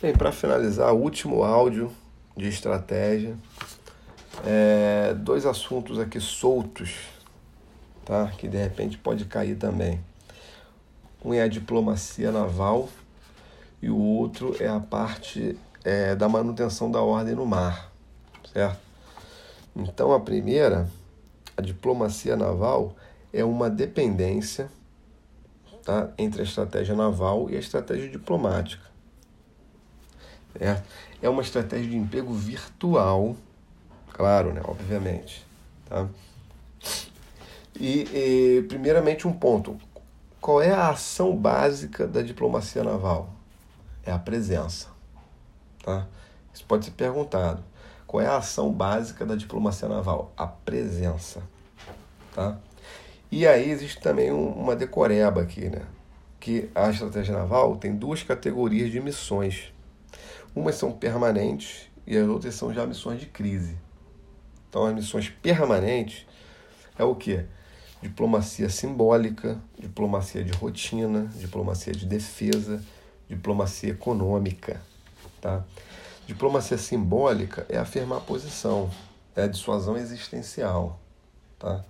Bem, para finalizar, último áudio de estratégia. É, dois assuntos aqui soltos, tá? Que de repente pode cair também. Um é a diplomacia naval e o outro é a parte é, da manutenção da ordem no mar, certo? Então a primeira, a diplomacia naval, é uma dependência tá, entre a estratégia naval e a estratégia diplomática. Certo? É uma estratégia de emprego virtual, claro, né? Obviamente. Tá? E, e, primeiramente, um ponto: qual é a ação básica da diplomacia naval? É a presença. Tá? Isso pode ser perguntado. Qual é a ação básica da diplomacia naval? A presença. Tá? E aí existe também uma decoreba aqui, né? Que a estratégia naval tem duas categorias de missões. Umas são permanentes e as outras são já missões de crise. Então as missões permanentes é o que? Diplomacia simbólica, diplomacia de rotina, diplomacia de defesa, diplomacia econômica. Tá? Diplomacia simbólica é afirmar a posição, é a dissuasão existencial. Tá?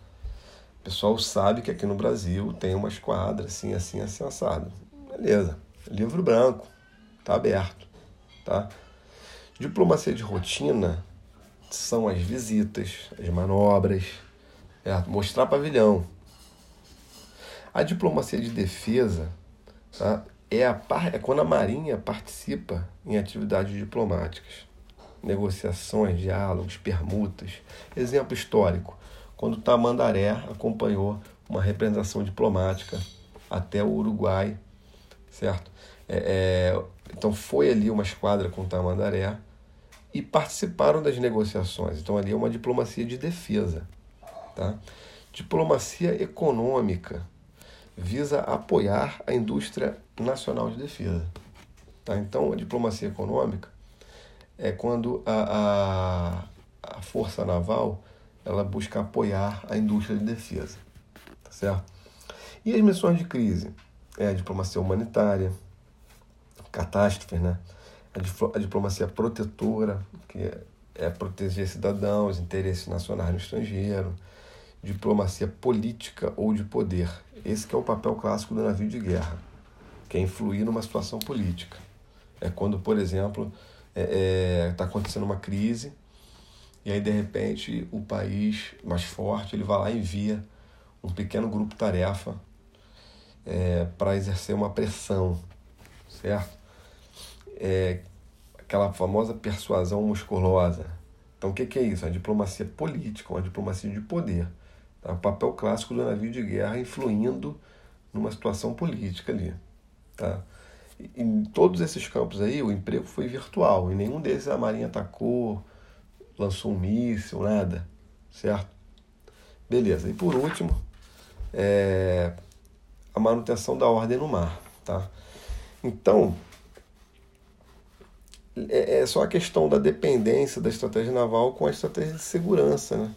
O pessoal sabe que aqui no Brasil tem uma esquadra assim, assim, assim, assado. Beleza. Livro branco. Tá aberto. Tá? Diplomacia de rotina são as visitas, as manobras, é mostrar pavilhão. A diplomacia de defesa tá? é, a par... é quando a Marinha participa em atividades diplomáticas, negociações, diálogos, permutas. Exemplo histórico: quando Tamandaré acompanhou uma representação diplomática até o Uruguai, certo? É, é, então foi ali uma esquadra com Tamandaré e participaram das negociações. Então ali é uma diplomacia de defesa, tá? Diplomacia econômica visa apoiar a indústria nacional de defesa, tá? Então a diplomacia econômica é quando a, a, a força naval ela busca apoiar a indústria de defesa, tá certo? E as missões de crise? É a diplomacia humanitária, catástrofes, né? A, diplomacia protetora, que é proteger cidadãos, interesses nacionais no estrangeiro, diplomacia política ou de poder. Esse que é o papel clássico do navio de guerra, que é influir numa situação política. É quando, por exemplo, está é, é, tá acontecendo uma crise e aí, de repente, o país mais forte ele vai lá e envia um pequeno grupo tarefa é, para exercer uma pressão, certo? É, aquela famosa persuasão musculosa. Então, o que, que é isso? A diplomacia política, uma diplomacia de poder. Tá? O papel clássico do navio de guerra influindo numa situação política ali. Tá? Em todos esses campos aí, o emprego foi virtual. Em nenhum desses a Marinha atacou, lançou um míssil, nada, certo? Beleza. E por último, é a manutenção da ordem no mar, tá? Então, é, é só a questão da dependência da estratégia naval com a estratégia de segurança, né?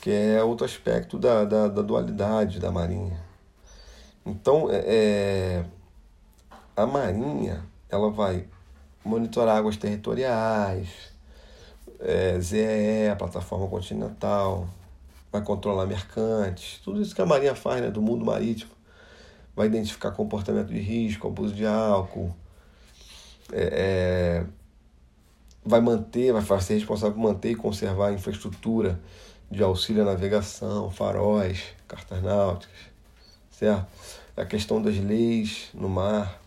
que é outro aspecto da, da, da dualidade da Marinha. Então, é, é a Marinha ela vai monitorar águas territoriais, é, ZEE, a plataforma continental, vai controlar mercantes, tudo isso que a Marinha faz né, do mundo marítimo. Vai identificar comportamento de risco, abuso de álcool, é, é, vai manter, vai ser responsável por manter e conservar a infraestrutura de auxílio à navegação, faróis, cartas náuticas, certo? A questão das leis no mar,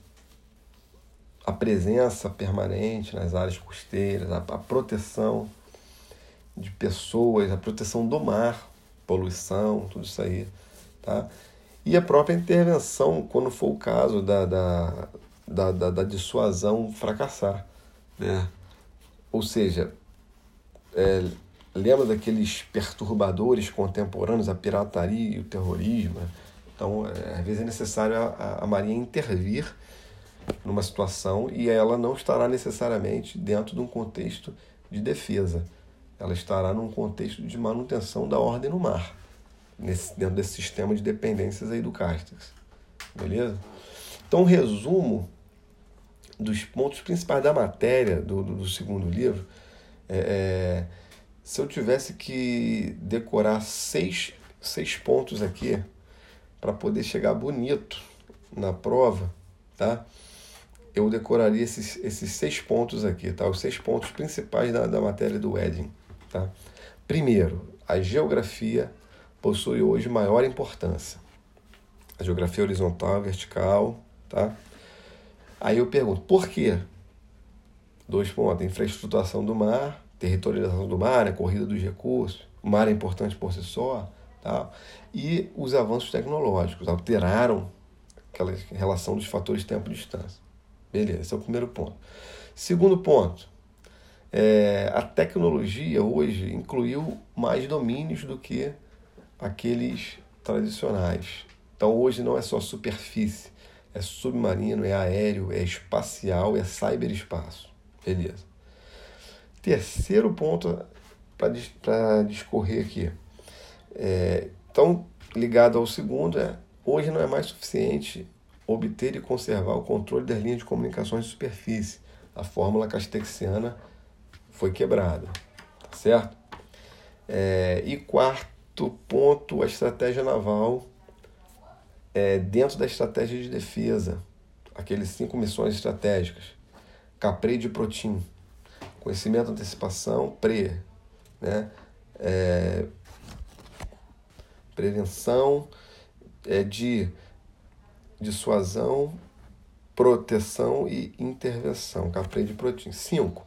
a presença permanente nas áreas costeiras, a, a proteção de pessoas, a proteção do mar, poluição, tudo isso aí, tá? E a própria intervenção, quando for o caso da, da, da, da, da dissuasão fracassar, né? Ou seja, é, lembra daqueles perturbadores contemporâneos, a pirataria e o terrorismo? Né? Então, é, às vezes é necessário a, a Marinha intervir numa situação e ela não estará necessariamente dentro de um contexto de defesa. Ela estará num contexto de manutenção da ordem no mar, nesse, dentro desse sistema de dependências aí do Castex. Beleza? Então, resumo dos pontos principais da matéria do, do, do segundo livro, é, é, se eu tivesse que decorar seis, seis pontos aqui para poder chegar bonito na prova, tá? Eu decoraria esses, esses seis pontos aqui, tá? Os seis pontos principais da, da matéria do Edding, tá? Primeiro, a geografia possui hoje maior importância. A geografia horizontal, vertical, tá? Aí eu pergunto, por quê? Dois pontos, infraestruturação do mar, territorialização do mar, né, corrida dos recursos, o mar é importante por si só, tá? e os avanços tecnológicos alteraram aquela relação dos fatores tempo e distância. Beleza, esse é o primeiro ponto. Segundo ponto, é, a tecnologia hoje incluiu mais domínios do que aqueles tradicionais. Então hoje não é só superfície, é submarino, é aéreo, é espacial, é cyberespaço. Beleza. Terceiro ponto para discorrer aqui. É, então, ligado ao segundo, é hoje não é mais suficiente obter e conservar o controle das linhas de comunicações de superfície. A fórmula castexiana foi quebrada, tá certo? É, e quarto ponto, a estratégia naval é, dentro da estratégia de defesa, aqueles cinco missões estratégicas, CAPRE de Protim, conhecimento, antecipação, pre, né? É, prevenção é, de dissuasão, proteção e intervenção, CAPRE de Protim. Cinco,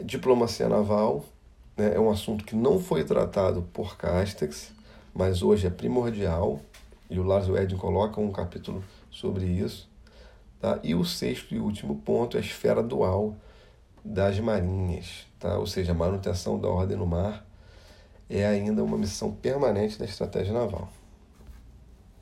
diplomacia naval, né? é um assunto que não foi tratado por Castex, mas hoje é primordial, e o Lars Wedding coloca um capítulo sobre isso. Tá? E o sexto e último ponto é a esfera dual das marinhas, tá? ou seja, a manutenção da ordem no mar é ainda uma missão permanente da estratégia naval.